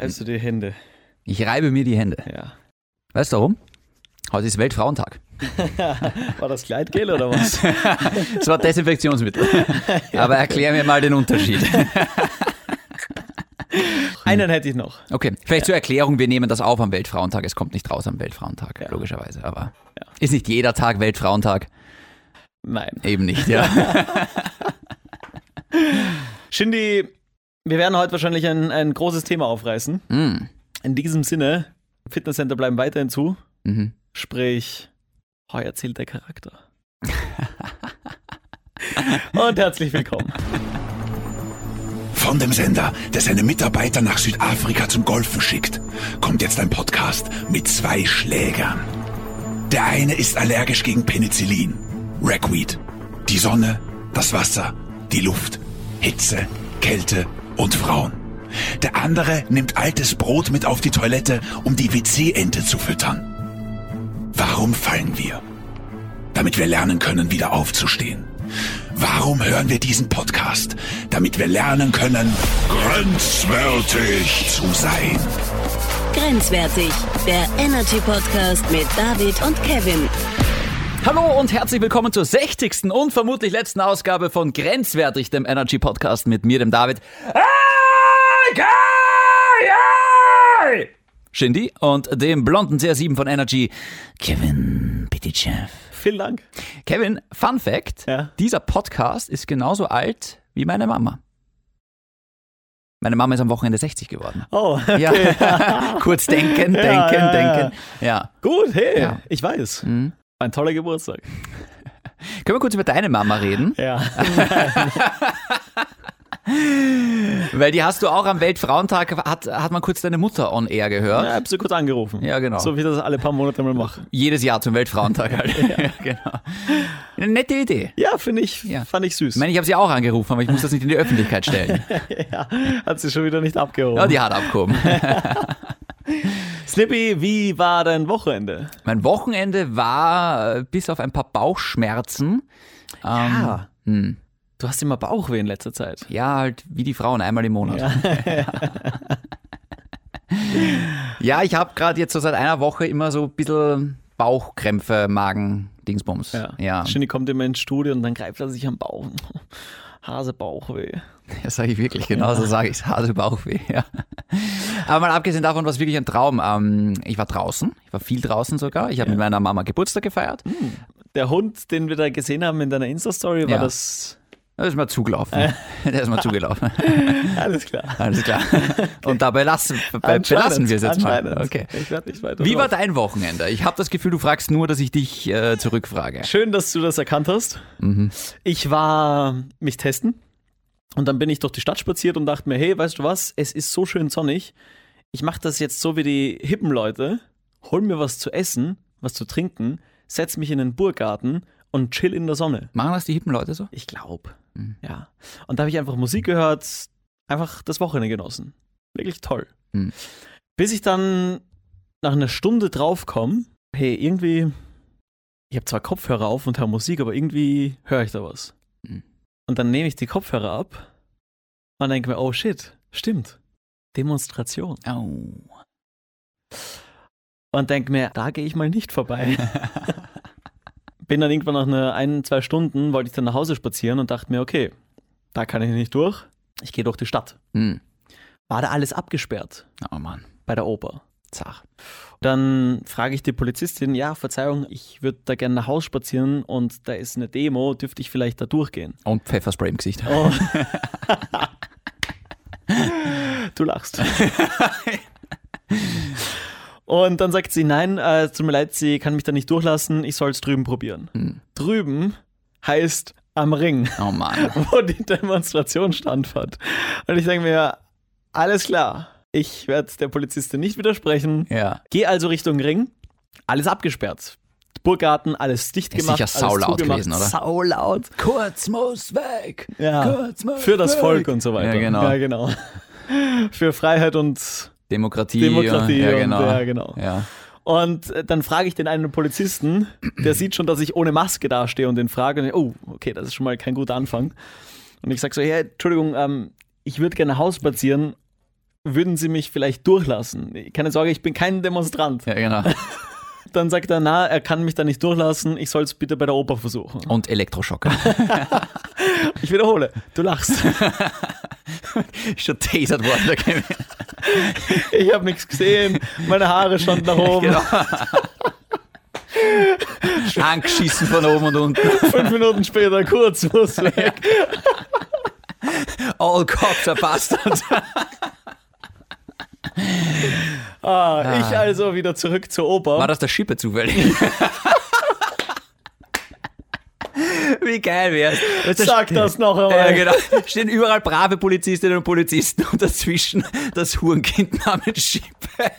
Reibst du die Hände? Ich reibe mir die Hände. Ja. Weißt du warum? Heute ist Weltfrauentag. War das Gleitgel oder was? Es war Desinfektionsmittel. Aber erklär mir mal den Unterschied. Einen hätte ich noch. Okay, vielleicht zur Erklärung, wir nehmen das auf am Weltfrauentag. Es kommt nicht raus am Weltfrauentag, logischerweise. Aber Ja. ist nicht jeder Tag Weltfrauentag? Nein. Eben nicht, ja. Shindy, wir werden heute wahrscheinlich ein, ein großes Thema aufreißen. Mm. In diesem Sinne, Fitnesscenter bleiben weiterhin zu. Mhm. Sprich, heu erzählt der Charakter. Und herzlich willkommen. Von dem Sender, der seine Mitarbeiter nach Südafrika zum Golfen schickt, kommt jetzt ein Podcast mit zwei Schlägern. Der eine ist allergisch gegen Penicillin, Ragweed, die Sonne, das Wasser, die Luft, Hitze, Kälte und Frauen. Der andere nimmt altes Brot mit auf die Toilette, um die WC-Ente zu füttern. Warum fallen wir? Damit wir lernen können, wieder aufzustehen. Warum hören wir diesen Podcast? Damit wir lernen können, grenzwertig zu sein. Grenzwertig, der Energy Podcast mit David und Kevin. Hallo und herzlich willkommen zur 60. und vermutlich letzten Ausgabe von Grenzwertig, dem Energy Podcast mit mir, dem David. Shindy und dem blonden CR7 von Energy, Kevin Pitychev. Vielen Dank. Kevin, Fun Fact: Ja. Dieser Podcast ist genauso alt wie meine Mama. Meine Mama ist am Wochenende 60 geworden. Oh, okay. Ja. Kurz denken, denken, Ja, denken. Ja. Gut, hey, Ja. ich weiß. Mhm. Ein toller Geburtstag. Können wir kurz über deine Mama reden? Ja. Weil die hast du auch am Weltfrauentag, hat, hat man kurz deine Mutter on air gehört. ja hab sie kurz angerufen. Ja, genau. So wie ich das alle paar Monate mal mache. Jedes Jahr zum Weltfrauentag halt. Ja. genau. Eine nette Idee. Ja, finde ich, Ja. fand ich süß. Ich meine, ich habe sie auch angerufen, aber ich muss das nicht in die Öffentlichkeit stellen. ja, hat sie schon wieder nicht abgehoben. Ja, die hat abgehoben. Snippy, wie war dein Wochenende? Mein Wochenende war äh, bis auf ein paar Bauchschmerzen. Ähm, Ja. hm. Du hast immer Bauchweh in letzter Zeit. Ja, halt wie die Frauen einmal im Monat. Ja, ich habe gerade jetzt so seit einer Woche immer so ein bisschen Bauchkrämpfe, Magen, Dingsbums. Ja. ja. Shindy kommt immer ins Studio und dann greift er sich am Bauch. Hase Bauchweh. Das sage ich wirklich, genau so sage ich es. Hase Bauchweh, ja. Aber mal abgesehen davon war es wirklich ein Traum. Ähm, ich war draußen, ich war viel draußen sogar. Ich habe mit meiner Mama Geburtstag gefeiert. Der Hund, den wir da gesehen haben in deiner Insta-Story, war Ja. das. Der ist mal zugelaufen. Der ist mal zugelaufen. Alles klar. Alles klar. Und dabei lassen, belassen wir es jetzt mal. Okay. Ich werde nicht weiter. Wie war drauf. dein Wochenende? Ich habe das Gefühl, du fragst nur, dass ich dich äh, zurückfrage. Schön, dass du das erkannt hast. Mhm. Ich war mich testen und dann bin ich durch die Stadt spaziert und dachte mir, hey, weißt du was? Es ist so schön sonnig. Ich mache das jetzt so wie die hippen Leute. Hol mir was zu essen, was zu trinken, setz mich in den Burggarten und chill in der Sonne. Machen das die hippen Leute so? Ich glaube. Mhm. Ja. Und da habe ich einfach Musik gehört, einfach das Wochenende genossen. Wirklich toll. Mhm. Bis ich dann nach einer Stunde draufkomme, hey, irgendwie, ich habe zwar Kopfhörer auf und höre Musik, aber irgendwie höre ich da was. Mhm. Und dann nehme ich die Kopfhörer ab und denke mir, oh shit, stimmt. Demonstration. Oh. Und denke mir, da gehe ich mal nicht vorbei. Bin dann irgendwann nach einer ein, zwei Stunden, wollte ich dann nach Hause spazieren und dachte mir, okay, da kann ich nicht durch. Ich gehe durch die Stadt. Hm. War da alles abgesperrt Oh Mann. bei der Oper? Zach. Dann frage ich die Polizistin, ja, Verzeihung, ich würde da gerne nach Hause spazieren und da ist eine Demo, dürfte ich vielleicht da durchgehen? Und Pfefferspray im Gesicht. Oh. du lachst. Und dann sagt sie, nein, äh, tut mir leid, sie kann mich da nicht durchlassen, ich soll es drüben probieren. Hm. Drüben heißt am Ring, Oh wo die Demonstration stattfand. Und ich denke mir, alles klar, ich werde der Polizistin nicht widersprechen. Ja. Geh also Richtung Ring, alles abgesperrt. Burggarten, alles dicht Ist gemacht. sicher alles saulaut gewesen, oder? Saulaut. Kurz muss weg. Ja. Kurz muss Für das weg. Volk und so weiter. Ja, genau. Ja, genau. Für Freiheit und Demokratie. Demokratie. Ja, und, genau. ja, genau. Ja. Und äh, dann frage ich den einen Polizisten, der sieht schon, dass ich ohne Maske dastehe und den frage, und, oh, okay, das ist schon mal kein guter Anfang. Und ich sage so, hey, Entschuldigung, ähm, ich würde gerne Hause spazieren, würden Sie mich vielleicht durchlassen? Keine Sorge, ich bin kein Demonstrant. Ja, genau. Dann sagt er, na, er kann mich da nicht durchlassen, ich soll es bitte bei der Oper versuchen. Und Elektroschocker. Ich wiederhole, du lachst. Schon tasert worden. Ich habe nichts gesehen, meine Haare standen nach oben. Genau. Angeschissen von oben und unten. Fünf Minuten später, kurz, muss weg. All cops are bastards. Ah, ich also wieder zurück zur Oper. War das der Schippe zufällig? Wie geil wär's. Weißt du, Sag das noch Ja, einmal. genau. Stehen überall brave Polizistinnen und Polizisten und dazwischen das Hurenkind namens Schippe.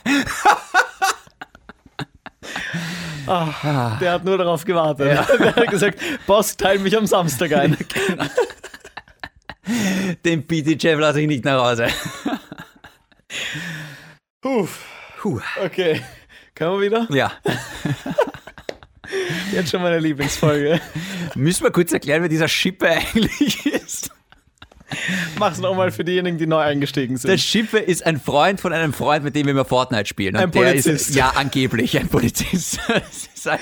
Der hat nur darauf gewartet. Der hat gesagt, Boss, teil mich am Samstag ein. Den BT-Chef lasse ich nicht nach Hause. Puff. Puh. Okay. Können wir wieder? Ja. Jetzt schon meine Lieblingsfolge. Müssen wir kurz erklären, wer dieser Schippe eigentlich ist? Mach's nochmal für diejenigen, die neu eingestiegen sind. Der Schippe ist ein Freund von einem Freund, mit dem wir immer Fortnite spielen. Und Ein der Polizist. Ist, ja, angeblich ein Polizist. Ein-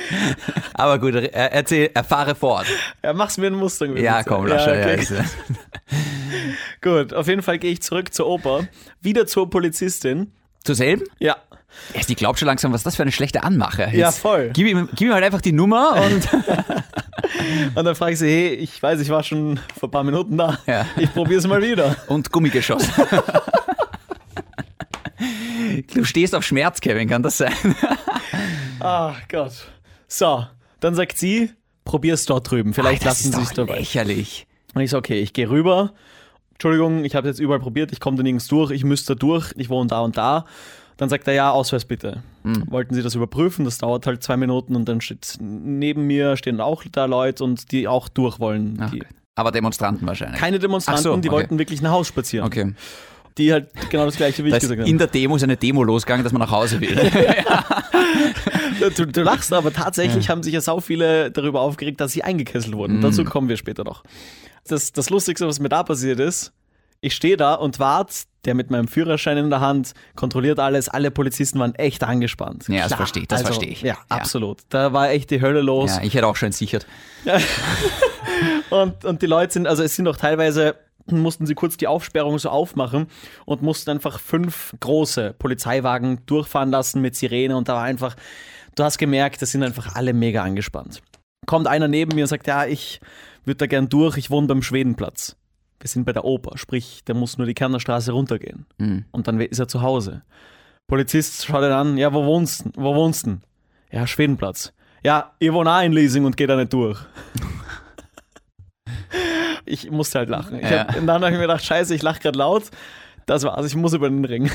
Aber gut, er- erzähl, erfahre fort. ja, mach's mir ein Mustang. bitte. Ja, komm, lass ja. Ja, okay. ist- Gut, auf jeden Fall gehe ich zurück zur Oper. Wieder zur Polizistin. Zur selben? Ja. Ja, die glaubt schon langsam, was ist das für eine schlechte Anmache. Jetzt Ja, voll. Gib ihm, gib ihm halt einfach die Nummer und Und dann frage ich sie, hey, ich weiß, ich war schon vor ein paar Minuten da. Ja. Ich probiere es mal wieder. und Gummigeschoss. Du stehst auf Schmerz, Kevin, kann das sein? Ach Gott. So, dann sagt sie, probier's dort drüben. Vielleicht das lassen ist sie es dabei. lächerlich. Und ich so, okay, ich gehe rüber. Entschuldigung, ich habe jetzt überall probiert, ich komme da nirgends durch, ich müsste da durch, ich wohne da und da. Dann sagt er, ja, Ausweis bitte. Hm. Wollten sie das überprüfen, das dauert halt zwei Minuten und dann steht neben mir stehen auch da Leute und die auch durch wollen. Ach, Die, okay. Aber Demonstranten wahrscheinlich. keine Demonstranten, so, die okay. wollten wirklich nach Hause spazieren. Okay. Die halt genau das gleiche wie ich gesagt in habe. der Demo ist eine Demo losgegangen, dass man nach Hause will. Du, du lachst, aber tatsächlich haben sich ja sau viele darüber aufgeregt, dass sie eingekesselt wurden. Mhm. Dazu kommen wir später noch. Das, das Lustigste, was mir da passiert ist, ich stehe da und warte, der mit meinem Führerschein in der Hand kontrolliert alles. Alle Polizisten waren echt angespannt. Ja, das verstehe ich, das also, verstehe ich. Ja, Ja. absolut. Da war echt die Hölle los. ja, ich hätte auch schon entsichert. Und, und die Leute sind, also es sind auch teilweise, mussten sie kurz die Aufsperrung so aufmachen und mussten einfach fünf große Polizeiwagen durchfahren lassen mit Sirene und da war einfach, du hast gemerkt, das sind einfach alle mega angespannt. Kommt einer neben mir und sagt, ja, ich würde da gern durch, ich wohne beim Schwedenplatz. Wir sind bei der Oper, sprich, der muss nur die Kernerstraße runtergehen. Mhm. Und dann ist er zu Hause. Polizist schaut ihn an, ja, wo wohnst du? Wo wohnst du? Ja, Schwedenplatz. Ja, ich wohne auch in Leasing und gehe da nicht durch. ich musste halt lachen. Ich Ja. hab, und dann habe ich mir gedacht, scheiße, ich lache gerade laut. Das war's, ich muss über den Ring.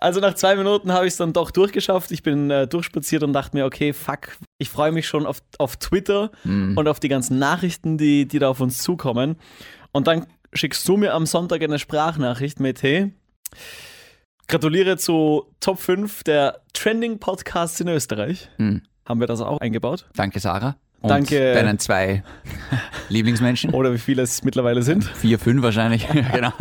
Also nach zwei Minuten habe ich es dann doch durchgeschafft. Ich bin äh, durchspaziert und dachte mir, okay, fuck, ich freue mich schon auf, auf Twitter und auf die ganzen Nachrichten, die, die da auf uns zukommen. Und dann schickst du mir am Sonntag eine Sprachnachricht mit, hey, gratuliere zu Top 5 der Trending Podcasts in Österreich. Mhm. Haben wir das auch eingebaut? Danke, Sarah. Und Danke. deinen zwei Lieblingsmenschen. Oder wie viele es mittlerweile sind. Vier, fünf wahrscheinlich. genau.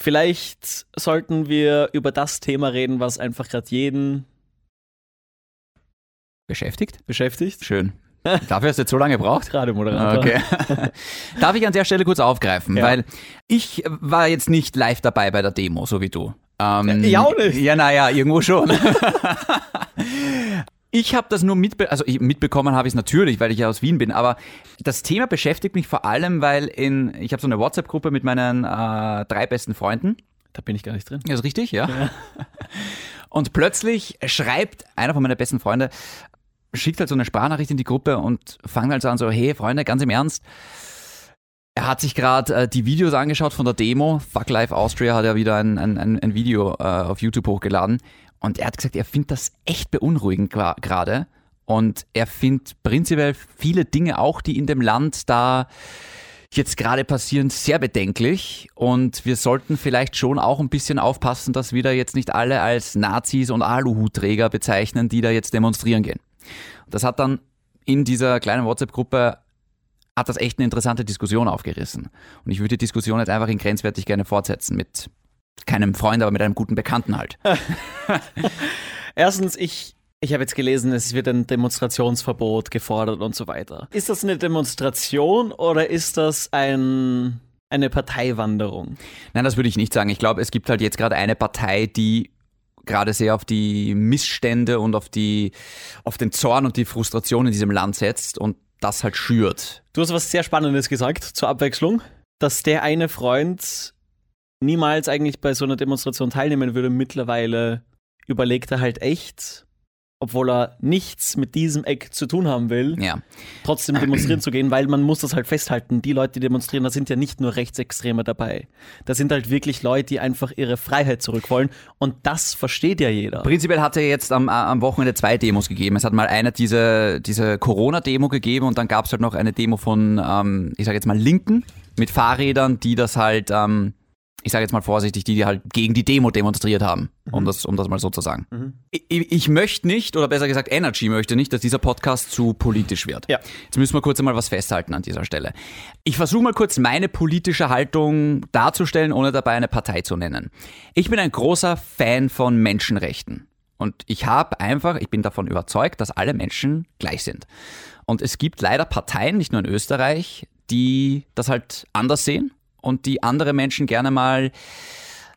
Vielleicht sollten wir über das Thema reden, was einfach gerade jeden Beschäftigt? beschäftigt. Schön. Dafür hast du jetzt so lange gebraucht? Radiomoderator. Okay. Darf ich an der Stelle kurz aufgreifen, Ja. weil ich war jetzt nicht live dabei bei der Demo, so wie du. Ähm, Ich auch nicht. Ja, naja, irgendwo schon. Ich habe das nur mitbe also ich- mitbekommen habe ich es natürlich, weil ich ja aus Wien bin, aber das Thema beschäftigt mich vor allem, weil in, ich habe so eine WhatsApp-Gruppe mit meinen äh, drei besten Freunden. Da bin ich gar nicht drin. Ja, ist richtig, ja. Und plötzlich schreibt einer von meinen besten Freunde, schickt halt so eine Sprachnachricht in die Gruppe und fangt halt so an so, hey Freunde, ganz im Ernst, er hat sich gerade äh, die Videos angeschaut von der Demo. Fuck Life Austria hat ja wieder ein, ein, ein, ein Video äh, auf YouTube hochgeladen. Und er hat gesagt, er findet das echt beunruhigend gerade. Und er findet prinzipiell viele Dinge auch, die in dem Land da jetzt gerade passieren, sehr bedenklich. Und wir sollten vielleicht schon auch ein bisschen aufpassen, dass wir da jetzt nicht alle als Nazis und Aluhutträger bezeichnen, die da jetzt demonstrieren gehen. Das hat dann in dieser kleinen WhatsApp-Gruppe hat das echt eine interessante Diskussion aufgerissen. Und ich würde die Diskussion jetzt einfach in grenzwertig gerne fortsetzen mit keinem Freund, aber mit einem guten Bekannten halt. Erstens, ich, ich habe jetzt gelesen, es wird ein Demonstrationsverbot gefordert und so weiter. Ist das eine Demonstration oder ist das ein, eine Parteiwanderung? Nein, das würde ich nicht sagen. Ich glaube, es gibt halt jetzt gerade eine Partei, die gerade sehr auf die Missstände und auf die auf den Zorn und die Frustration in diesem Land setzt und das halt schürt. Du hast was sehr Spannendes gesagt zur Abwechslung, dass der eine Freund niemals eigentlich bei so einer Demonstration teilnehmen würde. Mittlerweile überlegt er halt echt, obwohl er nichts mit diesem Eck zu tun haben will, Ja. trotzdem demonstrieren zu gehen, weil man muss das halt festhalten. Die Leute, die demonstrieren, da sind ja nicht nur Rechtsextreme dabei. Da sind halt wirklich Leute, die einfach ihre Freiheit zurück wollen. Und das versteht ja jeder. Prinzipiell hat er jetzt am, am Wochenende zwei Demos gegeben. Es hat mal eine diese, diese Corona-Demo gegeben und dann gab es halt noch eine Demo von, ähm, ich sage jetzt mal Linken mit Fahrrädern, die das halt, ähm, ich sage jetzt mal vorsichtig, die, die halt gegen die Demo demonstriert haben, um, das, um das mal so zu sagen. Ich, ich möchte nicht, oder besser gesagt Energy möchte nicht, dass dieser Podcast zu politisch wird. Ja. Jetzt müssen wir kurz einmal was festhalten an dieser Stelle. Ich versuche mal kurz meine politische Haltung darzustellen, ohne dabei eine Partei zu nennen. Ich bin ein großer Fan von Menschenrechten. Und ich habe einfach, ich bin davon überzeugt, dass alle Menschen gleich sind. Und es gibt leider Parteien, nicht nur in Österreich, die das halt anders sehen und die andere Menschen gerne mal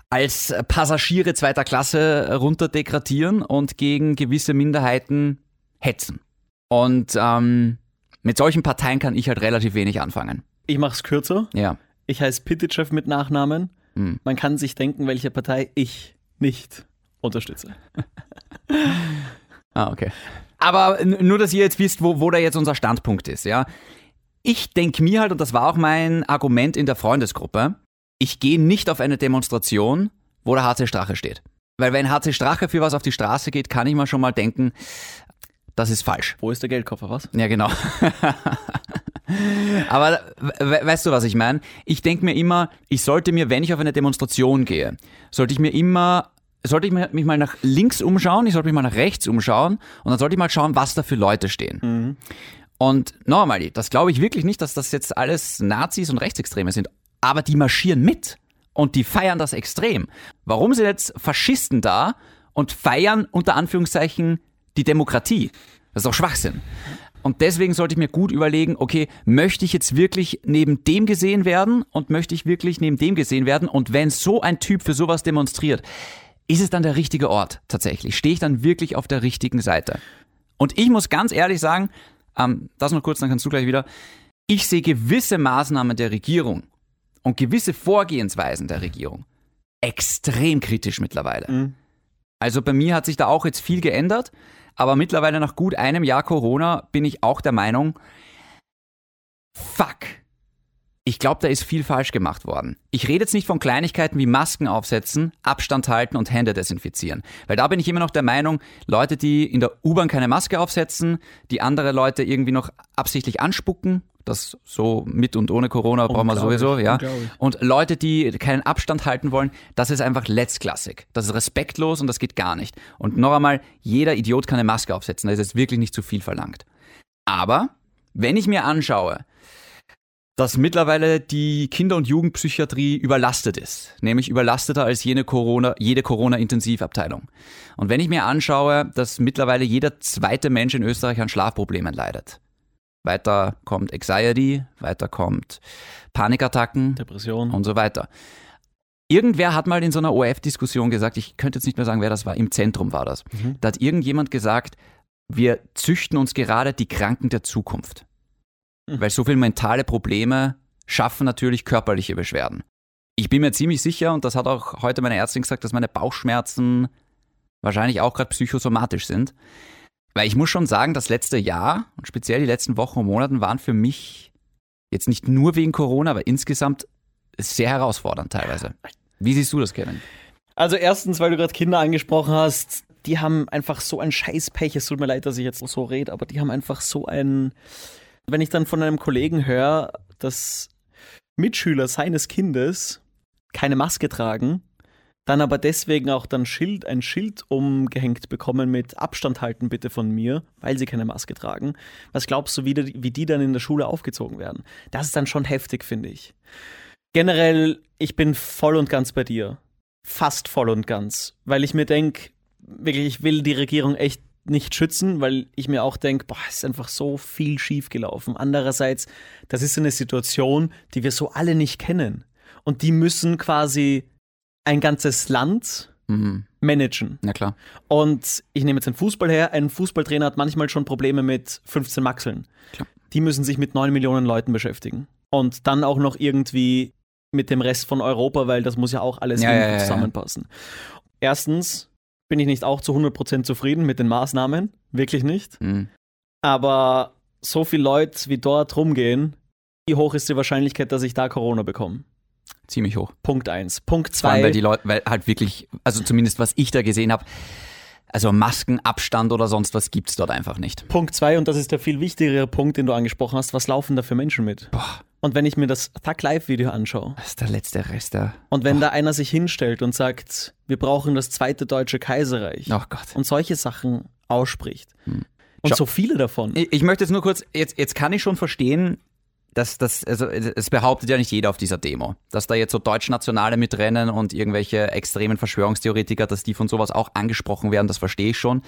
als Passagiere zweiter Klasse runterdegradieren und gegen gewisse Minderheiten hetzen. Und ähm, mit solchen Parteien kann ich halt relativ wenig anfangen. Ich mach's kürzer. Ja. Ich heiße Pitychev mit Nachnamen. Hm. Man kann sich denken, welche Partei ich nicht unterstütze. Ah, okay. Aber nur, dass ihr jetzt wisst, wo, wo da jetzt unser Standpunkt ist, ja. Ich denke mir halt, und das war auch mein Argument in der Freundesgruppe, ich gehe nicht auf eine Demonstration, wo der HC Strache steht. Weil wenn HC Strache für was auf die Straße geht, kann ich mir schon mal denken, das ist falsch. Wo ist der Geldkoffer, was? Ja, genau. Aber we weißt du, was ich meine? Ich denke mir immer, ich sollte mir, wenn ich auf eine Demonstration gehe, sollte ich mir immer, sollte ich mich mal nach links umschauen, ich sollte mich mal nach rechts umschauen und dann sollte ich mal schauen, was da für Leute stehen. Und nochmal, das glaube ich wirklich nicht, dass das jetzt alles Nazis und Rechtsextreme sind, aber die marschieren mit und die feiern das extrem. Warum sind jetzt Faschisten da und feiern unter Anführungszeichen die Demokratie? Das ist doch Schwachsinn. Und deswegen sollte ich mir gut überlegen, okay, möchte ich jetzt wirklich neben dem gesehen werden und möchte ich wirklich neben dem gesehen werden? Und wenn so ein Typ für sowas demonstriert, ist es dann der richtige Ort tatsächlich? Stehe ich dann wirklich auf der richtigen Seite? Und ich muss ganz ehrlich sagen, ähm, das noch kurz, dann kannst du gleich wieder. Ich sehe gewisse Maßnahmen der Regierung und gewisse Vorgehensweisen der Regierung extrem kritisch mittlerweile. Also bei mir hat sich da auch jetzt viel geändert, aber mittlerweile nach gut einem Jahr Corona bin ich auch der Meinung, fuck. Ich glaube, da ist viel falsch gemacht worden. Ich rede jetzt nicht von Kleinigkeiten wie Masken aufsetzen, Abstand halten und Hände desinfizieren. Weil da bin ich immer noch der Meinung, Leute, die in der U-Bahn keine Maske aufsetzen, die andere Leute irgendwie noch absichtlich anspucken, das so mit und ohne Corona brauchen wir sowieso, ja. Und Leute, die keinen Abstand halten wollen, das ist einfach letztklassig. Das ist respektlos und das geht gar nicht. Und noch einmal, jeder Idiot kann eine Maske aufsetzen, da ist jetzt wirklich nicht zu viel verlangt. Aber wenn ich mir anschaue, dass mittlerweile die Kinder- und Jugendpsychiatrie überlastet ist, nämlich überlasteter als jene Corona, jede Corona-Intensivabteilung. Und wenn ich mir anschaue, dass mittlerweile jeder zweite Mensch in Österreich an Schlafproblemen leidet. Weiter kommt Anxiety, weiter kommt Panikattacken Depression. und so weiter. Irgendwer hat mal in so einer ORF-Diskussion gesagt, ich könnte jetzt nicht mehr sagen, wer das war, im Zentrum war das. Da hat irgendjemand gesagt, wir züchten uns gerade die Kranken der Zukunft. Weil so viele mentale Probleme schaffen natürlich körperliche Beschwerden. Ich bin mir ziemlich sicher, und das hat auch heute meine Ärztin gesagt, dass meine Bauchschmerzen wahrscheinlich auch gerade psychosomatisch sind. Weil ich muss schon sagen, das letzte Jahr und speziell die letzten Wochen und Monaten waren für mich jetzt nicht nur wegen Corona, aber insgesamt sehr herausfordernd teilweise. Wie siehst du das, Kevin? Also erstens, weil du gerade Kinder angesprochen hast, die haben einfach so ein Scheißpech. Es tut mir leid, dass ich jetzt so rede, aber die haben einfach so ein. Wenn ich dann von einem Kollegen höre, dass Mitschüler seines Kindes keine Maske tragen, dann aber deswegen auch dann Schild, ein Schild umgehängt bekommen mit Abstand halten bitte von mir, weil sie keine Maske tragen. Was glaubst du, wie die, wie die dann in der Schule aufgezogen werden? Das ist dann schon heftig, finde ich. Generell, ich bin voll und ganz bei dir. Fast voll und ganz. Weil ich mir denke, wirklich, ich will die Regierung echt nicht schützen, weil ich mir auch denke, boah, es ist einfach so viel schief gelaufen. Andererseits, das ist eine Situation, die wir so alle nicht kennen. Und die müssen quasi ein ganzes Land Mhm. managen. Na klar. Und ich nehme jetzt den Fußball her. Ein Fußballtrainer hat manchmal schon Probleme mit 15 Maxeln. Klar. Die müssen sich mit 9 Millionen Leuten beschäftigen. Und dann auch noch irgendwie mit dem Rest von Europa, weil das muss ja auch alles Ja, ja, ja, ja. zusammenpassen. Erstens bin ich nicht auch zu 100% zufrieden mit den Maßnahmen. Wirklich nicht. Mhm. Aber so viele Leute wie dort rumgehen, wie hoch ist die Wahrscheinlichkeit, dass ich da Corona bekomme? Ziemlich hoch. Punkt 1. Punkt Vor allem, 2. weil die Leute, weil halt wirklich, also zumindest was ich da gesehen habe, also Maskenabstand oder sonst was gibt's dort einfach nicht. Punkt zwei, und das ist der viel wichtigere Punkt, den du angesprochen hast, was laufen da für Menschen mit? Boah, Und wenn ich mir das Thug Live-Video anschaue das ist der letzte Rest der. und wenn da einer sich hinstellt und sagt, wir brauchen das zweite deutsche Kaiserreich Oh Gott. und solche Sachen ausspricht und Schau- so viele davon. Ich, ich möchte jetzt nur kurz, jetzt, jetzt kann ich schon verstehen, dass das, also es behauptet ja nicht jeder auf dieser Demo, dass da jetzt so Deutschnationale mitrennen und irgendwelche extremen Verschwörungstheoretiker, dass die von sowas auch angesprochen werden, das verstehe ich schon.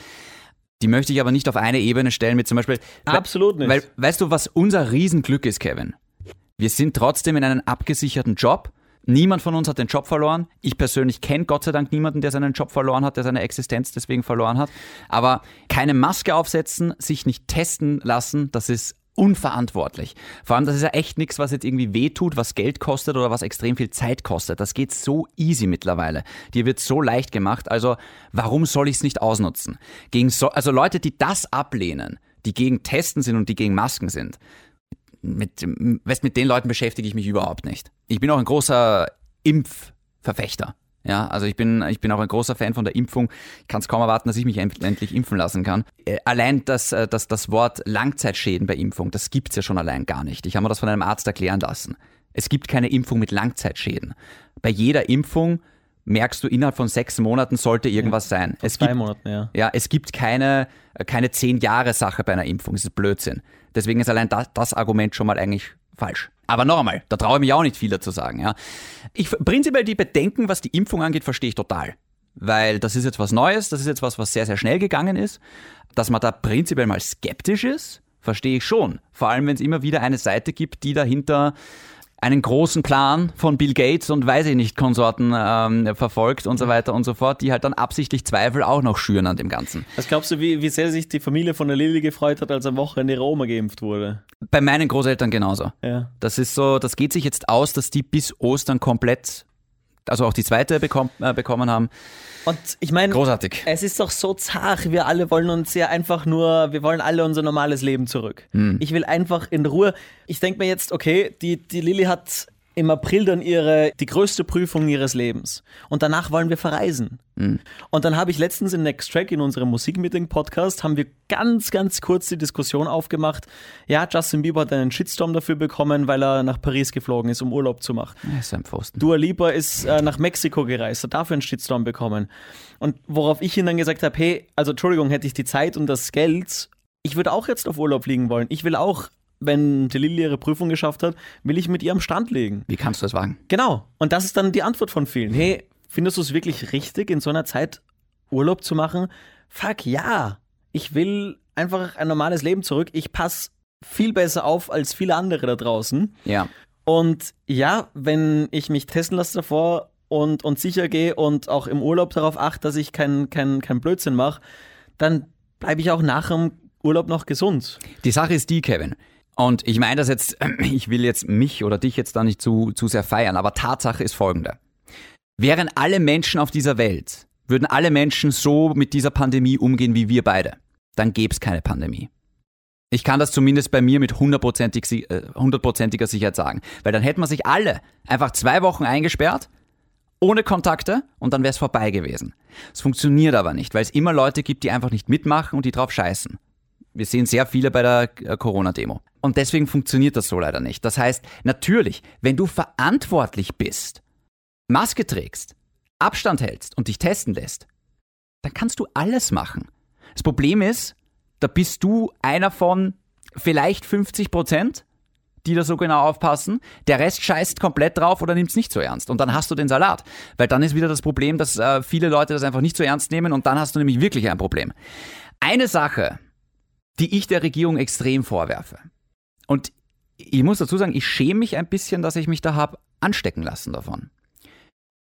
Die möchte ich aber nicht auf eine Ebene stellen mit zum Beispiel. Absolut nicht. Weil, weißt du, was unser Riesenglück ist, Kevin? Wir sind trotzdem in einem abgesicherten Job. Niemand von uns hat den Job verloren. Ich persönlich kenne Gott sei Dank niemanden, der seinen Job verloren hat, der seine Existenz deswegen verloren hat. Aber keine Maske aufsetzen, sich nicht testen lassen, das ist unverantwortlich. Vor allem, das ist ja echt nichts, was jetzt irgendwie wehtut, was Geld kostet oder was extrem viel Zeit kostet. Das geht so easy mittlerweile. Dir wird so leicht gemacht. Also, warum soll ich es nicht ausnutzen? Gegen so, also Leute, die das ablehnen, die gegen Testen sind und die gegen Masken sind, mit, weißt, mit den Leuten beschäftige ich mich überhaupt nicht. Ich bin auch ein großer Impfverfechter. Ja, also ich bin, ich bin auch ein großer Fan von der Impfung. Ich kann es kaum erwarten, dass ich mich end- endlich impfen lassen kann. Äh, Allein das, äh, das, das Wort Langzeitschäden bei Impfung, das gibt's ja schon allein gar nicht. Ich habe mir das von einem Arzt erklären lassen. Es gibt keine Impfung mit Langzeitschäden. Bei jeder Impfung merkst du, innerhalb von sechs Monaten sollte irgendwas sein. Es Zwei gibt, Monaten, ja. ja, es gibt keine, keine zehn Jahre Sache bei einer Impfung. Das ist Blödsinn. Deswegen ist allein das, das Argument schon mal eigentlich falsch. Aber noch einmal, da traue ich mich auch nicht viel dazu sagen. Ja. Ich, prinzipiell die Bedenken, was die Impfung angeht, verstehe ich total. Weil das ist jetzt was Neues, das ist jetzt was, was sehr, sehr schnell gegangen ist. Dass man da prinzipiell mal skeptisch ist, verstehe ich schon. Vor allem, wenn es immer wieder eine Seite gibt, die dahinter einen großen Plan von Bill Gates und weiß ich nicht Konsorten ähm, verfolgt und so weiter und so fort, die halt dann absichtlich Zweifel auch noch schüren an dem Ganzen. Was glaubst du, wie, wie sehr sich die Familie von der Lilly gefreut hat, als am Wochenende ihre Oma geimpft wurde? Bei meinen Großeltern genauso. Ja. Das ist so, das geht sich jetzt aus, dass die bis Ostern komplett, also auch die zweite bekommen, äh, bekommen haben. Und ich meine, Großartig. es ist doch so zart. Wir alle wollen uns ja einfach nur, wir wollen alle unser normales Leben zurück. Ich will einfach in Ruhe. Ich denke mir jetzt, okay, die, die Lilly hat im April dann ihre, die größte Prüfung ihres Lebens. Und danach wollen wir verreisen. Und dann habe ich letztens in Next Track in unserem Musikmeeting-Podcast haben wir ganz, ganz kurz die Diskussion aufgemacht. Ja, Justin Bieber hat einen Shitstorm dafür bekommen, weil er nach Paris geflogen ist, um Urlaub zu machen. Ja, ist ein Pfosten. Dua Lipa ist äh, nach Mexiko gereist, hat dafür einen Shitstorm bekommen. Und worauf ich ihm dann gesagt habe, hey, also Entschuldigung, hätte ich die Zeit und das Geld, ich würde auch jetzt auf Urlaub fliegen wollen. Ich will auch, wenn Lilly ihre Prüfung geschafft hat, will ich mit ihr am Strand liegen. Wie kannst du das wagen? Genau. Und das ist dann die Antwort von vielen. Hey, findest du es wirklich richtig, in so einer Zeit Urlaub zu machen? Fuck ja. Ich will einfach ein normales Leben zurück. Ich passe viel besser auf als viele andere da draußen. Ja. Und ja, wenn ich mich testen lasse davor und, und sicher gehe und auch im Urlaub darauf achte, dass ich keinen kein, kein Blödsinn mache, dann bleibe ich auch nach dem Urlaub noch gesund. Die Sache ist die, Kevin. Und ich meine das jetzt, ich will jetzt mich oder dich jetzt da nicht zu, zu sehr feiern, aber Tatsache ist folgende. Wären alle Menschen auf dieser Welt, würden alle Menschen so mit dieser Pandemie umgehen wie wir beide, dann gäbe es keine Pandemie. Ich kann das zumindest bei mir mit äh, hundertprozentiger Sicherheit sagen. Weil dann hätten wir sich alle einfach zwei Wochen eingesperrt, ohne Kontakte und dann wäre es vorbei gewesen. Es funktioniert aber nicht, weil es immer Leute gibt, die einfach nicht mitmachen und die drauf scheißen. Wir sehen sehr viele bei der äh, Corona-Demo. Und deswegen funktioniert das so leider nicht. Das heißt, natürlich, wenn du verantwortlich bist, Maske trägst, Abstand hältst und dich testen lässt, dann kannst du alles machen. Das Problem ist, da bist du einer von vielleicht 50 Prozent, die da so genau aufpassen. Der Rest scheißt komplett drauf oder nimmt es nicht so ernst. Und dann hast du den Salat. Weil dann ist wieder das Problem, dass äh, viele Leute das einfach nicht so ernst nehmen und dann hast du nämlich wirklich ein Problem. Eine Sache, die ich der Regierung extrem vorwerfe. Und ich muss dazu sagen, ich schäme mich ein bisschen, dass ich mich da habe anstecken lassen davon.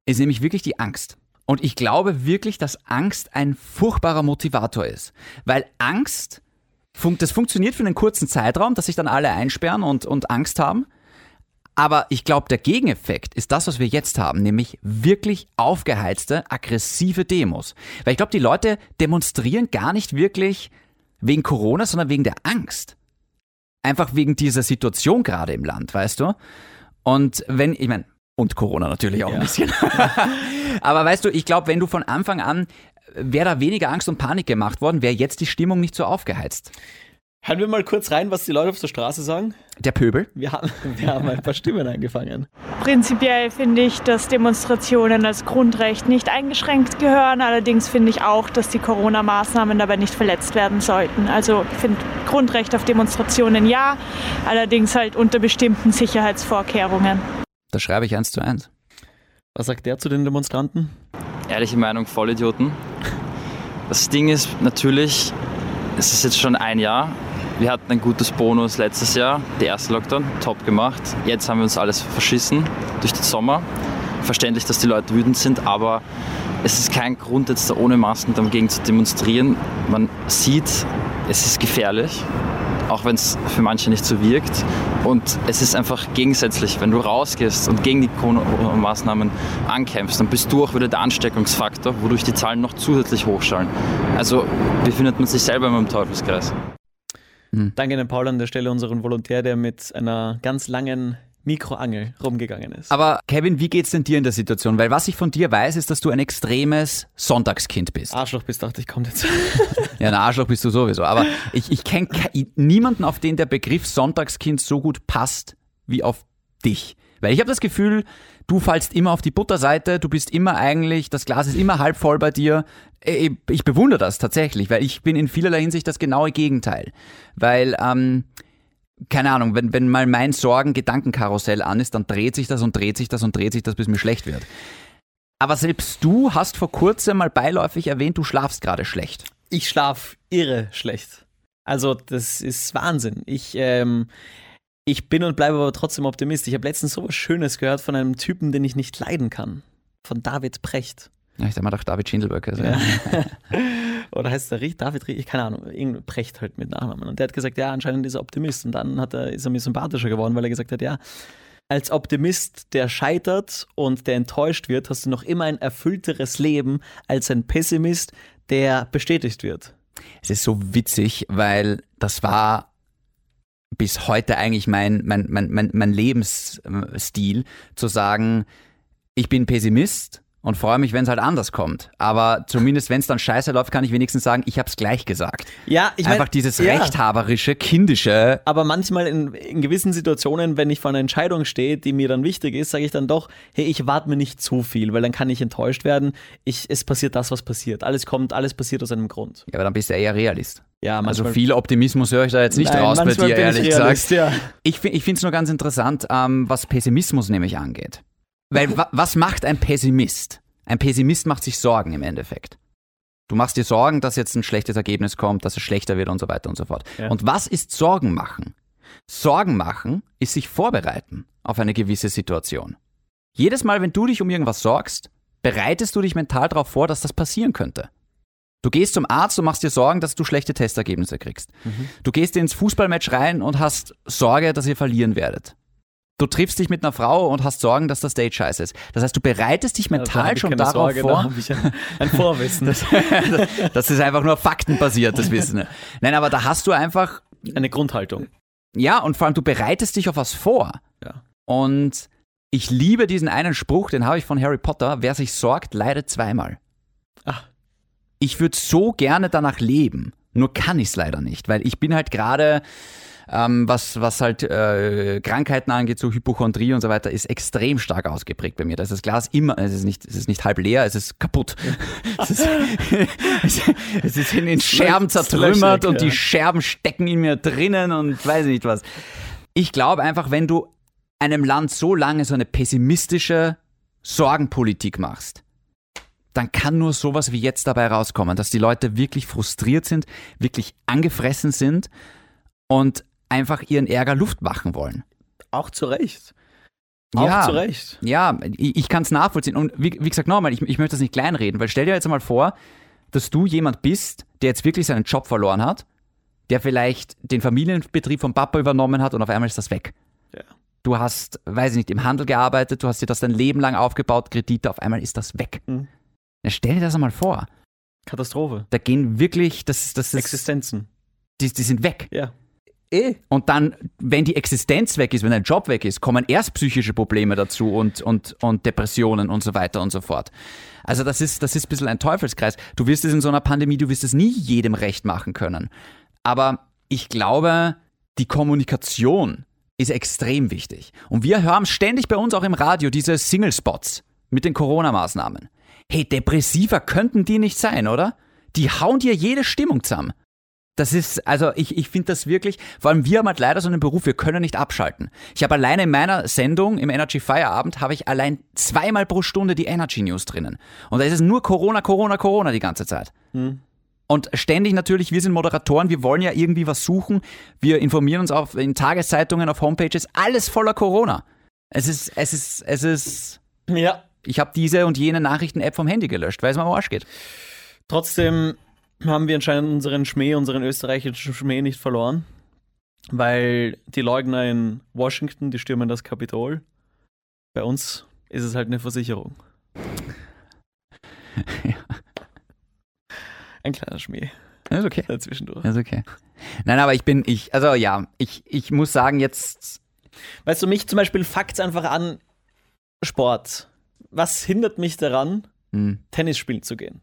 Ist nämlich wirklich die Angst. Und ich glaube wirklich, dass Angst ein furchtbarer Motivator ist. Weil Angst, das funktioniert für einen kurzen Zeitraum, dass sich dann alle einsperren und, und Angst haben. Aber ich glaube, der Gegeneffekt ist das, was wir jetzt haben, nämlich wirklich aufgeheizte, aggressive Demos. Weil ich glaube, die Leute demonstrieren gar nicht wirklich wegen Corona, sondern wegen der Angst. Einfach wegen dieser Situation gerade im Land, weißt du? Und wenn, ich meine, und Corona natürlich auch ja. ein bisschen. Aber weißt du, ich glaube, wenn du von Anfang an, wäre da weniger Angst und Panik gemacht worden, wäre jetzt die Stimmung nicht so aufgeheizt. Hören wir mal kurz rein, was die Leute auf der Straße sagen. Der Pöbel? Wir haben, wir haben ein paar Stimmen eingefangen. Prinzipiell finde ich, dass Demonstrationen als Grundrecht nicht eingeschränkt gehören. Allerdings finde ich auch, dass die Corona-Maßnahmen dabei nicht verletzt werden sollten. Also ich finde Grundrecht auf Demonstrationen ja, allerdings halt unter bestimmten Sicherheitsvorkehrungen. Da schreibe ich eins zu eins. Was sagt der zu den Demonstranten? Ehrliche Meinung, Vollidioten. Das Ding ist natürlich, es ist jetzt schon ein Jahr. Wir hatten ein gutes Bonus letztes Jahr, der erste Lockdown, top gemacht. Jetzt haben wir uns alles verschissen durch den Sommer. Verständlich, dass die Leute wütend sind, aber es ist kein Grund, jetzt da ohne Masken dagegen zu demonstrieren. Man sieht, es ist gefährlich auch wenn es für manche nicht so wirkt. Und es ist einfach gegensätzlich, wenn du rausgehst und gegen die Corona-Maßnahmen ankämpfst, dann bist du auch wieder der Ansteckungsfaktor, wodurch die Zahlen noch zusätzlich hochschallen. Also befindet man sich selber immer im Teufelskreis. Mhm. Danke an Paul an der Stelle, unseren Volontär, der mit einer ganz langen Mikroangel rumgegangen ist. Aber Kevin, wie geht's denn dir in der Situation? Weil was ich von dir weiß, ist, dass du ein extremes Sonntagskind bist. Arschloch bist, dachte ich, kommt jetzt. ja, ein Arschloch bist du sowieso. Aber ich, ich kenne niemanden, auf den der Begriff Sonntagskind so gut passt wie auf dich. Weil ich habe das Gefühl, du fallst immer auf die Butterseite, du bist immer eigentlich, das Glas ist immer halb voll bei dir. Ich bewundere das tatsächlich, weil ich bin in vielerlei Hinsicht das genaue Gegenteil. Weil ähm, keine Ahnung, wenn, wenn mal mein Sorgen-Gedankenkarussell an ist, dann dreht sich das und dreht sich das und dreht sich das, bis mir schlecht wird. Aber selbst du hast vor kurzem mal beiläufig erwähnt, du schlafst gerade schlecht. Ich schlaf irre schlecht. Also, das ist Wahnsinn. Ich, ähm, ich bin und bleibe aber trotzdem Optimist. Ich habe letztens so was Schönes gehört von einem Typen, den ich nicht leiden kann. Von David Precht. Ja, ich dachte mal, doch David Schindelböcke. Also. Ja. Oder heißt der David Riech? Keine Ahnung, irgendwie Precht halt mit Nachnamen. Und der hat gesagt, ja, anscheinend ist er Optimist. Und dann hat er, ist er mir sympathischer geworden, weil er gesagt hat, ja, als Optimist, der scheitert und der enttäuscht wird, hast du noch immer ein erfüllteres Leben als ein Pessimist, der bestätigt wird. Es ist so witzig, weil das war bis heute eigentlich mein, mein, mein, mein, mein Lebensstil, zu sagen, ich bin Pessimist und freue mich, wenn es halt anders kommt. Aber zumindest, wenn es dann scheiße läuft, kann ich wenigstens sagen, ich habe es gleich gesagt. Ja, ich Einfach dieses ja. rechthaberische, kindische. Aber manchmal in, in, gewissen Situationen, wenn ich vor einer Entscheidung stehe, die mir dann wichtig ist, sage ich dann doch, hey, ich warte mir nicht zu viel, weil dann kann ich enttäuscht werden. Ich, es passiert das, was passiert. Alles kommt, alles passiert aus einem Grund. Ja, aber dann bist du ja eher Realist. Ja, also viel Optimismus höre ich da jetzt nicht Nein, raus bei dir, ehrlich Realist, gesagt. Ja. Ich, ich finde es nur ganz interessant, ähm, was Pessimismus nämlich angeht. Weil wa was macht ein Pessimist? Ein Pessimist macht sich Sorgen im Endeffekt. Du machst dir Sorgen, dass jetzt ein schlechtes Ergebnis kommt, dass es schlechter wird und so weiter und so fort. Ja. Und was ist Sorgen machen? Sorgen machen ist sich vorbereiten auf eine gewisse Situation. Jedes Mal, wenn du dich um irgendwas sorgst, bereitest du dich mental darauf vor, dass das passieren könnte. Du gehst zum Arzt und machst dir Sorgen, dass du schlechte Testergebnisse kriegst. Mhm. Du gehst ins Fußballmatch rein und hast Sorge, dass ihr verlieren werdet. Du triffst dich mit einer Frau und hast Sorgen, dass das Date scheiße ist. Das heißt, du bereitest dich mental also schon darauf Sorge, vor. Da ich ein, ein Vorwissen. das, das, ist einfach nur faktenbasiertes Wissen. Nein, aber da hast du einfach eine Grundhaltung. Ja, und vor allem du bereitest dich auf was vor. Ja. Und ich liebe diesen einen Spruch, den habe ich von Harry Potter. Wer sich sorgt, leidet zweimal. Ich würde so gerne danach leben, nur kann ich es leider nicht, weil ich bin halt gerade Ähm, was, was halt äh, Krankheiten angeht, so Hypochondrie und so weiter, ist extrem stark ausgeprägt bei mir. Da ist das Glas immer, es ist nicht, es ist nicht halb leer, es ist kaputt. es, ist, es ist in den Scherben zertrümmert und die. Scherben stecken in mir drinnen und weiß nicht was. Ich glaube einfach, wenn du einem Land so lange so eine pessimistische Sorgenpolitik machst, dann kann nur sowas wie jetzt dabei rauskommen, dass die Leute wirklich frustriert sind, wirklich angefressen sind und einfach ihren Ärger Luft machen wollen. Auch zu Recht. Auch Ja. zu Recht. Ja, ich, ich kann es nachvollziehen. Und wie, wie gesagt, nochmal, ich, ich möchte das nicht kleinreden, weil stell dir jetzt einmal vor, dass du jemand bist, der jetzt wirklich seinen Job verloren hat, der vielleicht den Familienbetrieb vom Papa übernommen hat und auf einmal ist das weg. Ja. Du hast, weiß ich nicht, im Handel gearbeitet, du hast dir das dein Leben lang aufgebaut, Kredite, auf einmal ist das weg. Mhm. Na, stell dir das einmal vor. Katastrophe. Da gehen wirklich, das, das ist, Existenzen. die, die sind weg. Ja. Eh. Und dann, wenn die Existenz weg ist, wenn dein Job weg ist, kommen erst psychische Probleme dazu und, und, und Depressionen und so weiter und so fort. Also das ist, das ist ein bisschen ein Teufelskreis. Du wirst es in so einer Pandemie, du wirst es nie jedem recht machen können. Aber ich glaube, die Kommunikation ist extrem wichtig. Und wir hören ständig bei uns auch im Radio diese Single-Spots mit den Corona-Maßnahmen. Hey, depressiver könnten die nicht sein, oder? Die hauen dir jede Stimmung zusammen. Das ist, also ich, ich finde das wirklich, vor allem wir haben halt leider so einen Beruf, wir können nicht abschalten. Ich habe alleine in meiner Sendung im Energy Feierabend, habe ich allein zweimal pro Stunde die Energy News drinnen. Und da ist es nur Corona, Corona, Corona die ganze Zeit. Und ständig natürlich, wir sind Moderatoren, wir wollen ja irgendwie was suchen. Wir informieren uns auf, in Tageszeitungen, auf Homepages, alles voller Corona. Es ist, es ist, es ist, Ja. Ich habe diese und jene Nachrichten-App vom Handy gelöscht, weil es mir am Arsch geht. Trotzdem haben wir anscheinend unseren Schmäh, unseren österreichischen Schmäh nicht verloren, weil die Leugner in Washington, die stürmen das Kapitol. Bei uns ist es halt eine Versicherung. Ein kleiner Schmäh Das ist okay. dazwischendurch. Das ist okay. Nein, aber ich bin, ich, also ja, ich, ich muss sagen, jetzt, Weißt du, mich zum Beispiel fuckt's einfach an Sport. Was hindert mich daran, hm, Tennis spielen zu gehen?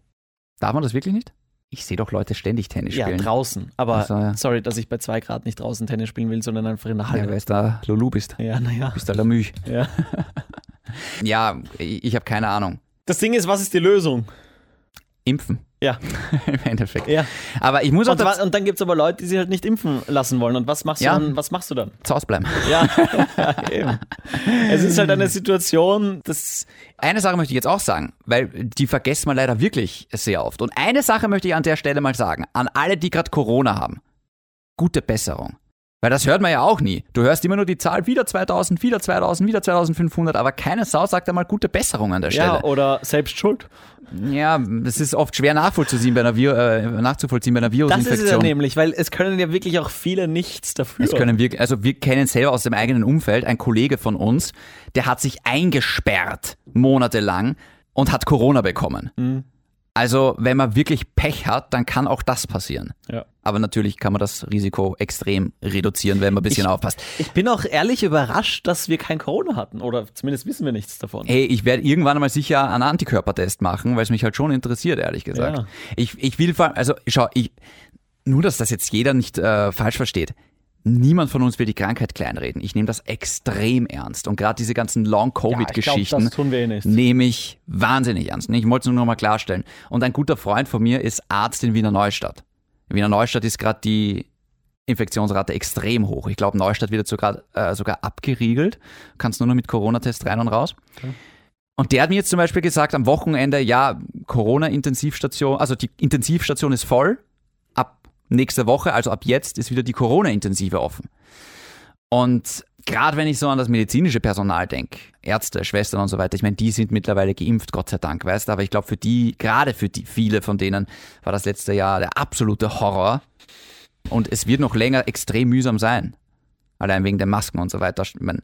darf man das wirklich nicht? Ich sehe doch Leute ständig Tennis Ja, spielen. draußen. Aber Ach so, ja. sorry, dass ich bei zwei Grad nicht draußen Tennis spielen will, sondern einfach in der ja, Halle. weil es da Lulu bist. Ja, naja. Bist da Lamüch. Ja. Ja, ich, ich habe keine Ahnung. Das Ding ist, was ist die Lösung? Impfen. Ja. Im Endeffekt. Ja. Aber ich muss auch Und, und dann gibt es aber Leute, die sich halt nicht impfen lassen wollen. Und was machst Ja. du dann? Was machst du dann? zu Hause bleiben. Ja, eben. Es ist halt eine Situation, das. Eine Sache möchte ich jetzt auch sagen, weil die vergessen wir leider wirklich sehr oft. Und eine Sache möchte ich an der Stelle mal sagen, an alle, die gerade Corona haben. Gute Besserung. Weil das hört man ja auch nie. Du hörst immer nur die Zahl wieder 2000, wieder 2000, wieder 2500, aber keine Sau sagt einmal gute Besserung an der Stelle. Ja, oder selbst schuld. Ja, das ist oft schwer nachvollziehen bei einer, Wir äh, nachzuvollziehen bei einer Das ist es ja Virusinfektion. nämlich, weil es können ja wirklich auch viele nichts dafür. Das können wir, also wir kennen selber aus dem eigenen Umfeld, ein Kollege von uns, der hat sich eingesperrt monatelang und hat Corona bekommen. Mhm. Also wenn man wirklich Pech hat, dann kann auch das passieren. Ja. Aber natürlich kann man das Risiko extrem reduzieren, wenn man ein bisschen Ich- aufpasst. Ich bin auch ehrlich überrascht, dass wir kein Corona hatten. Oder zumindest wissen wir nichts davon. Hey, ich werde irgendwann mal sicher einen Antikörpertest machen, weil es mich halt schon interessiert, ehrlich gesagt. Ja. Ich, ich will, vor- also schau, ich, nur dass das jetzt jeder nicht äh, falsch versteht. Niemand von uns will die Krankheit kleinreden. Ich nehme das extrem ernst. Und gerade diese ganzen Ja, Long-Covid-Geschichten wir eh nehme ich wahnsinnig ernst. Ich wollte es nur noch mal klarstellen. Und ein guter Freund von mir ist Arzt in Wiener Neustadt. In Wiener Neustadt ist gerade die Infektionsrate extrem hoch. Ich glaube, Neustadt wird jetzt sogar, äh, sogar abgeriegelt. Kannst nur noch mit Corona-Test rein und raus. Und der hat mir jetzt zum Beispiel gesagt, am Wochenende, ja, Corona-Intensivstation, also die Intensivstation ist voll. Ab nächster Woche, also ab jetzt, ist wieder die Corona-Intensive offen. Und gerade wenn ich so an das medizinische Personal denke, Ärzte, Schwestern und so weiter, ich meine, die sind mittlerweile geimpft, Gott sei Dank, weißt du, aber ich glaube, für die, gerade für die, viele von denen, war das letzte Jahr der absolute Horror. Und es wird noch länger extrem mühsam sein. Allein wegen der Masken und so weiter. Ich, mein,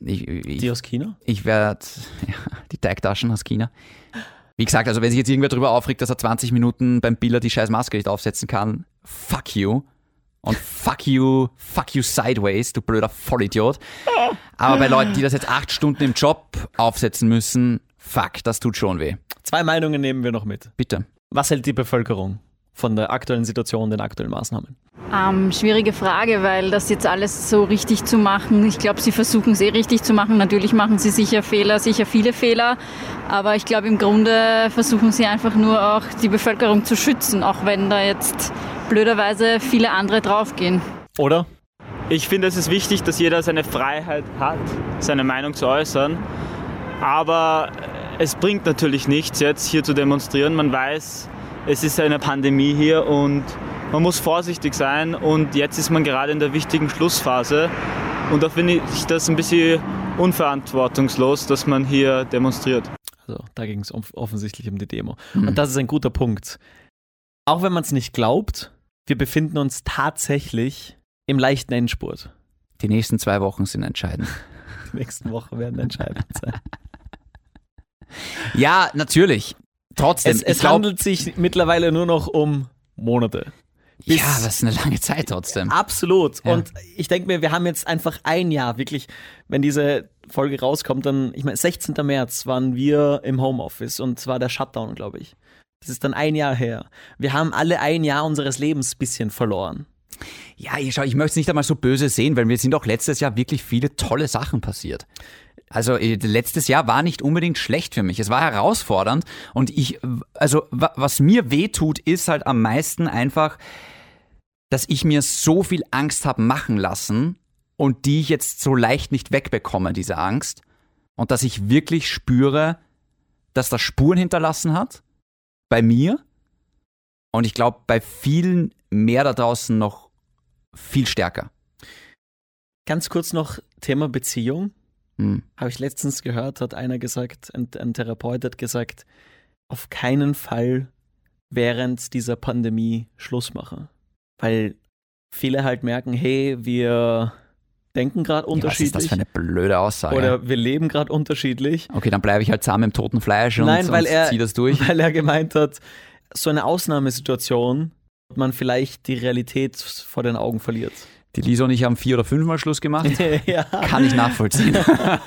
ich, ich, Die aus China? ich werde ja, die Teigtaschen aus China. Wie gesagt, also wenn sich jetzt irgendwer darüber aufregt, dass er 20 Minuten beim Biller die scheiß Maske nicht aufsetzen kann, fuck you. Und fuck you, fuck you sideways, du blöder Vollidiot. Aber bei Leuten, die das jetzt acht Stunden im Job aufsetzen müssen, fuck, das tut schon weh. Zwei Meinungen nehmen wir noch mit. Bitte. Was hält die Bevölkerung von der aktuellen Situation, den aktuellen Maßnahmen? Ähm, schwierige Frage, weil das jetzt alles so richtig zu machen, ich glaube, sie versuchen es eh richtig zu machen. Natürlich machen sie sicher Fehler, sicher viele Fehler, aber ich glaube, im Grunde versuchen sie einfach nur auch die Bevölkerung zu schützen, auch wenn da jetzt blöderweise viele andere draufgehen. Oder? Ich finde, es ist wichtig, dass jeder seine Freiheit hat, seine Meinung zu äußern. Aber es bringt natürlich nichts, jetzt hier zu demonstrieren. Man weiß, es ist eine Pandemie hier und man muss vorsichtig sein. Und jetzt ist man gerade in der wichtigen Schlussphase. Und da finde ich das ein bisschen unverantwortungslos, dass man hier demonstriert. Also da ging es offensichtlich um die Demo. Und das ist ein guter Punkt. Auch wenn man es nicht glaubt, wir befinden uns tatsächlich im leichten Endspurt. Die nächsten zwei Wochen sind entscheidend. Die nächsten Wochen werden entscheidend sein. Ja, natürlich. Trotzdem, Es, es glaub- handelt sich mittlerweile nur noch um Monate. Ja, das ist eine lange Zeit trotzdem. Absolut. Ja. Und ich denke mir, wir haben jetzt einfach ein Jahr, wirklich, wenn diese Folge rauskommt, dann, ich meine, 16. März waren wir im Homeoffice und zwar der Shutdown, glaube ich. Das ist dann ein Jahr her. Wir haben alle ein Jahr unseres Lebens bisschen verloren. Ja, ich, schau, ich möchte es nicht einmal so böse sehen, weil mir sind auch letztes Jahr wirklich viele tolle Sachen passiert. Also äh, letztes Jahr war nicht unbedingt schlecht für mich. Es war herausfordernd und ich, also wa- was mir weh tut, ist halt am meisten einfach, dass ich mir so viel Angst habe machen lassen und die ich jetzt so leicht nicht wegbekomme, diese Angst. Und dass ich wirklich spüre, dass das Spuren hinterlassen hat bei mir und ich glaube bei vielen mehr da draußen noch viel stärker. Ganz kurz noch Thema Beziehung. Hm. Habe ich letztens gehört, hat einer gesagt, ein, ein Therapeut hat gesagt, auf keinen Fall während dieser Pandemie Schluss machen. Weil viele halt merken, hey, wir denken gerade Ja, was ist das unterschiedlich für eine blöde Aussage? oder wir leben gerade unterschiedlich. okay, dann bleibe ich halt zusammen im toten Fleisch und, Nein, weil und er- zieh das durch. Weil er gemeint hat, so eine Ausnahmesituation, man vielleicht die Realität vor den Augen verliert. Die Lisa und ich haben vier oder fünfmal Schluss gemacht. ja. Kann ich nachvollziehen.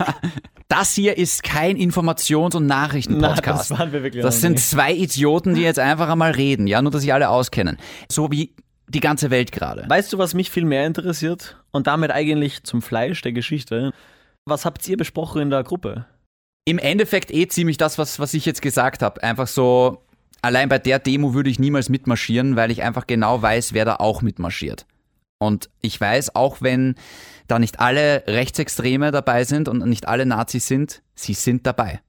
das hier ist kein Informations- und Na, Nachrichtenpodcast. das waren wir wirklich Das sind zwei Idioten, die jetzt einfach einmal reden, ja, nur dass sich alle auskennen. So wie die ganze Welt gerade. Weißt du, was mich viel mehr interessiert? Und damit eigentlich zum Fleisch der Geschichte. Was habt ihr besprochen in der Gruppe? Im Endeffekt eh ziemlich das, was, was ich jetzt gesagt habe. Einfach so, allein bei der Demo würde ich niemals mitmarschieren, weil ich einfach genau weiß, wer da auch mitmarschiert. Und ich weiß, auch wenn da nicht alle Rechtsextreme dabei sind und nicht alle Nazis sind, sie sind dabei.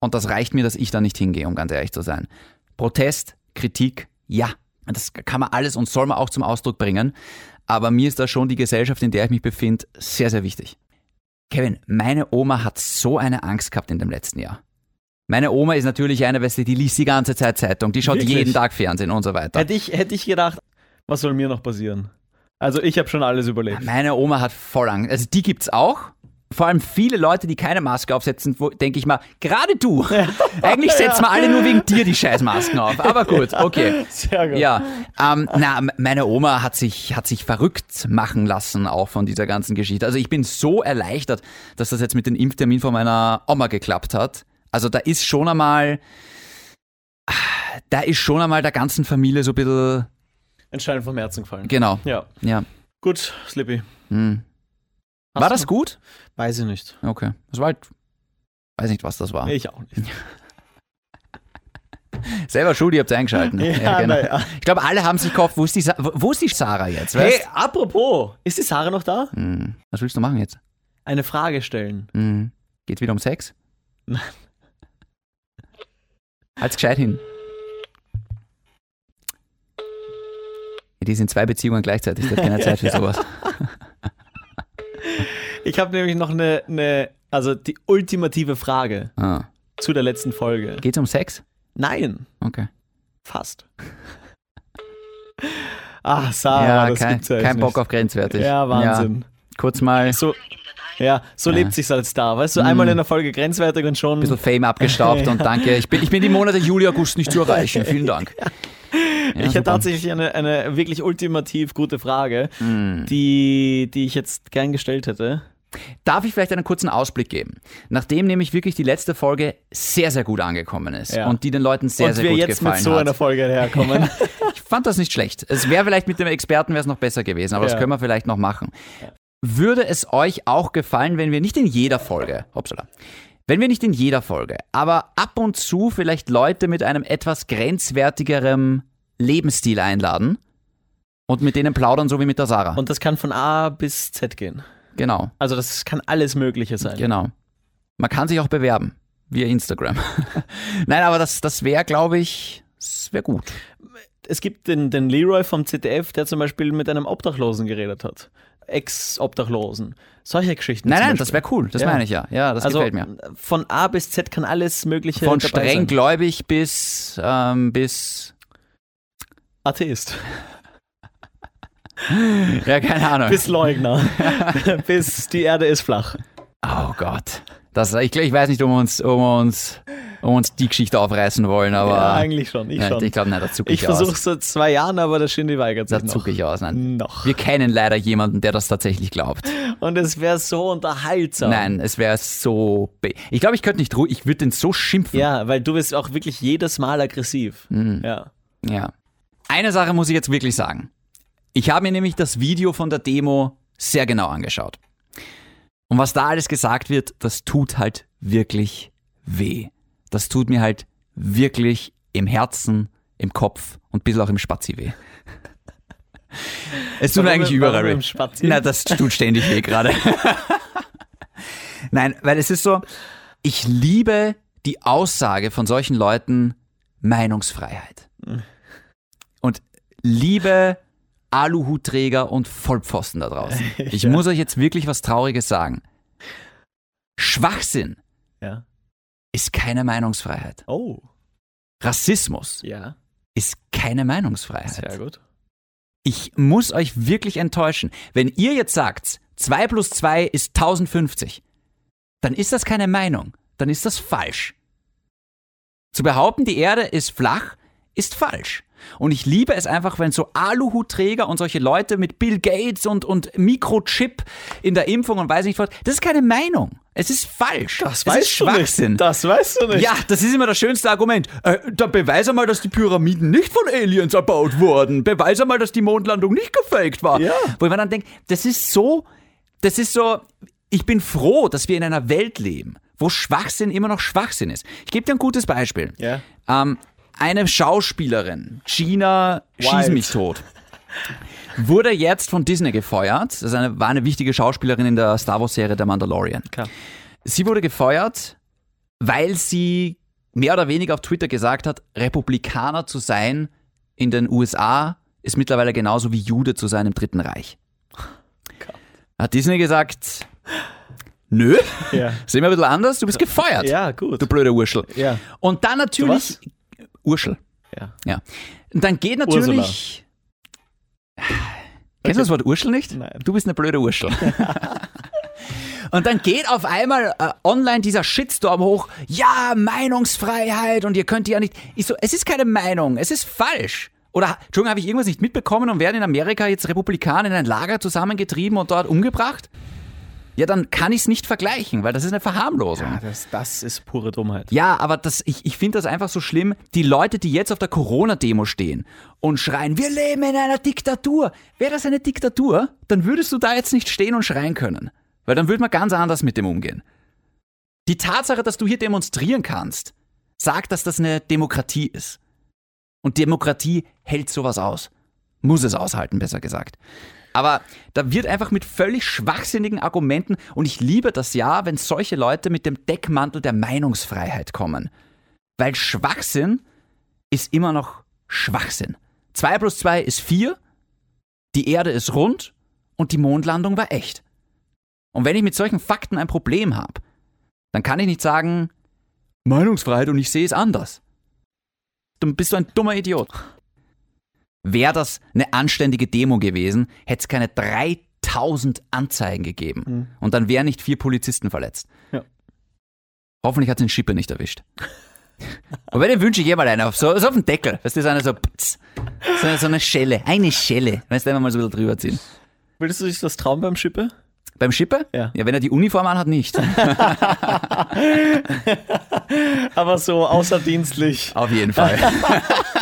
Und das reicht mir, dass ich da nicht hingehe, um ganz ehrlich zu sein. Protest, Kritik, ja. Das kann man alles und soll man auch zum Ausdruck bringen. Aber mir ist da schon die Gesellschaft, in der ich mich befinde, sehr, sehr wichtig. Kevin, meine Oma hat so eine Angst gehabt in dem letzten Jahr. Meine Oma ist natürlich eine, weißt du, die liest die ganze Zeit Zeitung, die schaut Wirklich? jeden Tag Fernsehen und so weiter. Hätte ich, hätte ich gedacht, was soll mir noch passieren? Also ich habe schon alles überlebt. Meine Oma hat voll Angst. Also die gibt's auch. Vor allem viele Leute, die keine Maske aufsetzen, wo denke ich mal, gerade du. Eigentlich setzen wir alle nur wegen dir die Scheißmasken auf. Aber gut, okay. Sehr gut. Ja, ähm, na, meine Oma hat sich, hat sich verrückt machen lassen auch von dieser ganzen Geschichte. Also ich bin so erleichtert, dass das jetzt mit dem Impftermin von meiner Oma geklappt hat. Also da ist schon einmal, da ist schon einmal der ganzen Familie so ein bisschen, Stein vom Herzen gefallen. genau, Ja. ja. Gut, Slippy. Hm. Hast War das gut? Weiß ich nicht. Okay. Das war halt, weiß nicht, was das war. Ich auch nicht. Selber schuld, ihr habt eingeschalten. Ja, genau. na ja. Ich glaube, alle haben sich gehofft, wo ist die, Sa wo ist die Sarah jetzt? Weißt? Hey, apropos, ist die Sarah noch da? Hm. Was willst du machen jetzt? Eine Frage stellen. Mhm. Geht wieder um Sex? Nein. Halt's gescheit hin. Ja, die sind zwei Beziehungen gleichzeitig, da hat keine Zeit für sowas. Ich habe nämlich noch eine, eine, also die ultimative Frage Ah. zu der letzten Folge. Geht's um Sex? Nein, Okay. fast. Ah, Sarah, ja, das kein, gibt's ja kein Bock nicht. auf grenzwertig. Ja, Wahnsinn. Ja, kurz mal ein So, ja, so Ja. lebt sich's als Star. Weißt du, einmal in der Folge grenzwertig und schon. bisschen Fame abgestaubt und danke. Ich bin, ich bin die Monate Juli, August nicht zu erreichen. Vielen Dank. Ja, ich hätte tatsächlich eine, eine wirklich ultimativ gute Frage, Mm. die, die ich jetzt gern gestellt hätte. Darf ich vielleicht einen kurzen Ausblick geben? Nachdem nämlich wirklich die letzte Folge sehr, sehr gut angekommen ist Ja. und die den Leuten sehr, und sehr wir gut jetzt gefallen mit so hat. einer Folge herkommen. Ich fand das nicht schlecht. Es wäre vielleicht mit dem Experten wäre es noch besser gewesen, aber das Ja. können wir vielleicht noch machen. Würde es euch auch gefallen, wenn wir nicht in jeder Folge, hoppsala, wenn wir nicht in jeder Folge, aber ab und zu vielleicht Leute mit einem etwas grenzwertigerem Lebensstil einladen und mit denen plaudern, so wie mit der Sarah. und das kann von A bis Z gehen. Genau, Also das kann alles Mögliche sein. genau. Man kann sich auch bewerben via Instagram. Nein, aber das, das wäre, glaube ich, das wäre gut. Es gibt den, den Leroy vom ZDF, der zum Beispiel mit einem Obdachlosen geredet hat. Ex-Obdachlosen. Solche Geschichten. Nein, nein, das wäre cool. Das Ja. meine ich ja. Ja, das also gefällt mir. von A bis Z kann alles Mögliche Von dabei streng sein. gläubig bis, ähm, bis, Atheist. ja, keine Ahnung. Bis Leugner. bis die Erde ist flach. oh Gott. Das, ich, ich weiß nicht, ob wir uns, ob wir uns, wir uns die Geschichte aufreißen wollen, aber. ja, eigentlich schon. Ich schon. ich glaube, nein, da zucke ich, Ich versuche aus. es seit zwei Jahren, aber der Shindy weigert sich Da zucke ich aus. Nein. Noch. Wir kennen leider jemanden, der das tatsächlich glaubt. Und es wäre so unterhaltsam. Nein, es wäre so. Ich glaube, ich könnte nicht ruhig, ich würde den so schimpfen. Ja, weil du bist auch wirklich jedes Mal aggressiv. Mhm. Ja. Ja. Eine Sache muss ich jetzt wirklich sagen. Ich habe mir nämlich das Video von der Demo sehr genau angeschaut. Und was da alles gesagt wird, das tut halt wirklich weh. Das tut mir halt wirklich im Herzen, im Kopf und ein bisschen auch im Spazi weh. Es tut mir eigentlich überall weh. Na, das tut ständig weh gerade. Nein, weil es ist so, ich liebe die Aussage von solchen Leuten Meinungsfreiheit. Und liebe Aluhutträger und Vollpfosten da draußen. Ich Ja. muss euch jetzt wirklich was Trauriges sagen. Schwachsinn Ja. ist keine Meinungsfreiheit. Oh. Rassismus Ja. ist keine Meinungsfreiheit. Sehr gut. Ich muss euch wirklich enttäuschen. Wenn ihr jetzt sagt, 2 plus 2 ist 1050, dann ist das keine Meinung. Dann ist das falsch. Zu behaupten, die Erde ist flach, ist falsch. Und ich liebe es einfach, wenn so Aluhutträger und solche Leute mit Bill Gates und, und Mikrochip in der Impfung und weiß nicht was, das ist keine Meinung. Es ist falsch. Das es weißt ist du Schwachsinn. nicht. Das weißt du nicht. Ja, das ist immer das schönste Argument. Äh, dann beweis einmal, dass die Pyramiden nicht von Aliens erbaut wurden. Beweis einmal, dass die Mondlandung nicht gefaked war. Ja. Wo mir dann denke, das ist so, das ist so, ich bin froh, dass wir in einer Welt leben, wo Schwachsinn immer noch Schwachsinn ist. Ich gebe dir ein gutes Beispiel. Ja. Ähm, eine Schauspielerin, Gina Schieß Wild. mich tot, wurde jetzt von Disney gefeuert. Das eine, war eine wichtige Schauspielerin in der Star Wars-Serie Der Mandalorian. Klar. Sie wurde gefeuert, weil sie mehr oder weniger auf Twitter gesagt hat, Republikaner zu sein in den USA ist mittlerweile genauso wie Jude zu sein im Dritten Reich. Hat Disney gesagt, nö, Ja. sehen wir ein bisschen anders, du bist gefeuert. Ja, gut. Du blöde Urschel. Ja. Und dann natürlich. Urschel. Ja. Ja. Und dann geht natürlich. Kennst du das Wort Urschel nicht? Nein. Du bist eine blöde Urschel. und dann geht auf einmal äh, online dieser Shitstorm hoch. Ja, Meinungsfreiheit und ihr könnt ja nicht. Ich so, es ist keine Meinung, es ist falsch. Oder, Entschuldigung, habe ich irgendwas nicht mitbekommen und werden in Amerika jetzt Republikaner in ein Lager zusammengetrieben und dort umgebracht? Ja, dann kann ich es nicht vergleichen, weil das ist eine Verharmlosung. Ja, das, das ist pure Dummheit. Ja, aber das, ich, ich finde das einfach so schlimm. Die Leute, die jetzt auf der Corona-Demo stehen und schreien, wir leben in einer Diktatur. Wäre das eine Diktatur, dann würdest du da jetzt nicht stehen und schreien können. Weil dann würde man ganz anders mit dem umgehen. Die Tatsache, dass du hier demonstrieren kannst, sagt, dass das eine Demokratie ist. Und Demokratie hält sowas aus. Muss es aushalten, besser gesagt. Aber da wird einfach mit völlig schwachsinnigen Argumenten, und ich liebe das ja, wenn solche Leute mit dem Deckmantel der Meinungsfreiheit kommen. Weil Schwachsinn ist immer noch Schwachsinn. 2 plus 2 ist 4, die Erde ist rund und die Mondlandung war echt. Und wenn ich mit solchen Fakten ein Problem habe, dann kann ich nicht sagen, Meinungsfreiheit und ich sehe es anders. Dann bist du ein dummer Idiot. Wäre das eine anständige Demo gewesen, hätte es keine 3000 Anzeigen gegeben. Und dann wären nicht vier Polizisten verletzt. Ja. Hoffentlich hat es den Schippe nicht erwischt. Aber den wünsche ich eh mal einen auf, so, so auf den Deckel. Weißt du, so eine so, ptz, so, eine, so eine Schelle, eine Schelle. Weißt du, einfach mal so ein bisschen drüber ziehen. Würdest du dich das trauen beim Schippe? Beim Schippe? Ja. Ja, wenn er die Uniform anhat, nicht. Aber so außerdienstlich. Auf jeden Fall.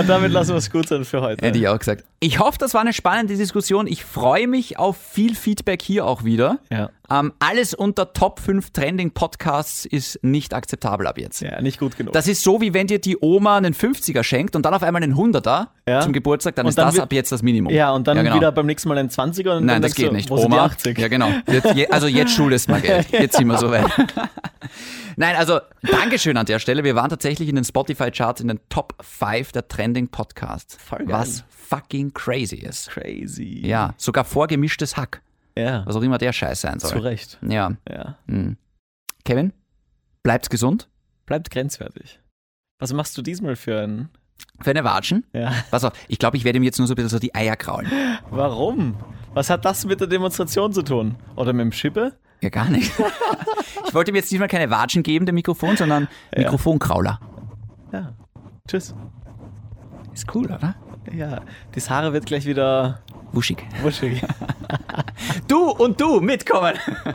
Und damit lassen wir es gut sein für heute. Hätte ich auch gesagt. Ich hoffe, das war eine spannende Diskussion. Ich freue mich auf viel Feedback hier auch wieder. Ja. Ähm, alles unter Top 5 Trending Podcasts ist nicht akzeptabel ab jetzt. Ja, nicht gut genug. Das ist so, wie wenn dir die Oma einen 50er schenkt und dann auf einmal einen 100er Ja. zum Geburtstag, dann Und ist dann das ab jetzt das Minimum. ja, und dann genau. wieder beim nächsten Mal ein 20er und Nein, dann das geht du, nicht. Oma, 80? Ja, genau. Jetzt, je, also jetzt schuldest mal Geld. Jetzt sind wir so weit. Nein, also Dankeschön an der Stelle. Wir waren tatsächlich in den Spotify-Charts in den Top 5 der Trending Podcasts. Voll geil. Was fucking crazy ist. Crazy. Ja, sogar vorgemischtes Hack. Ja. Was auch immer der Scheiß sein soll. Zu Recht. Ja. Ja. Kevin, bleibt's gesund. Bleibt grenzwertig. Was machst du diesmal für ein. Für eine Watschen. Ja. Pass auf, ich glaube, ich werde ihm jetzt nur so ein bisschen so die Eier kraulen. Warum? Was hat das mit der Demonstration zu tun? Oder mit dem Schippe? Ja, gar nicht. Ich wollte ihm jetzt diesmal keine Watschen geben, dem Mikrofon, sondern Mikrofonkrauler. Ja. Tschüss. Ist cool, oder? Ja, das Haare wird gleich wieder wuschig. Wuschig. du und du mitkommen.